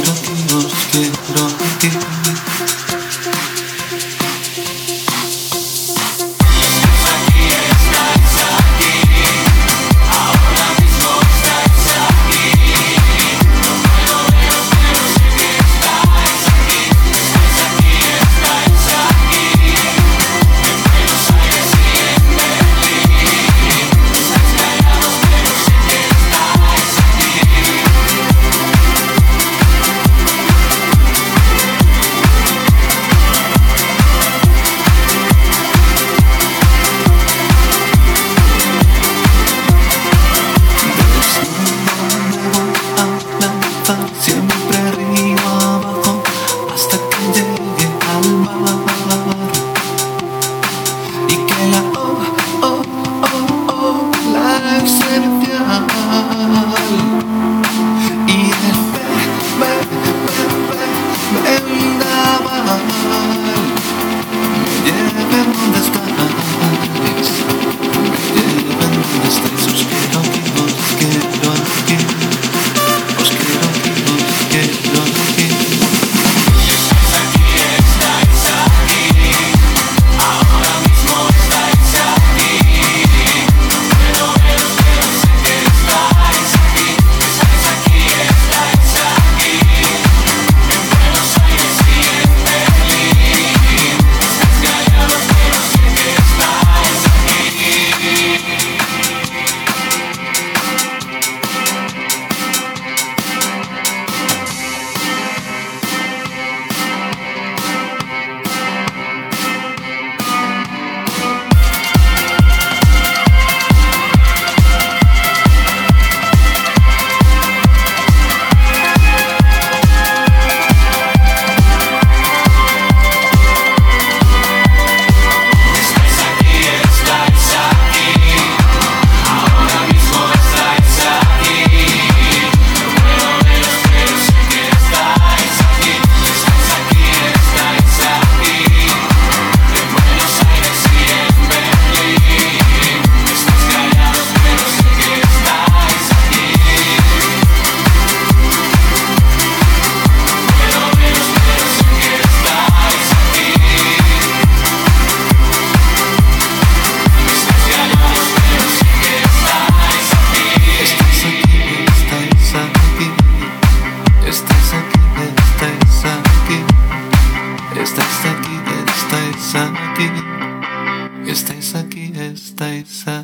quiero os quiero estáis aquí. Estáis aquí, estáis aquí.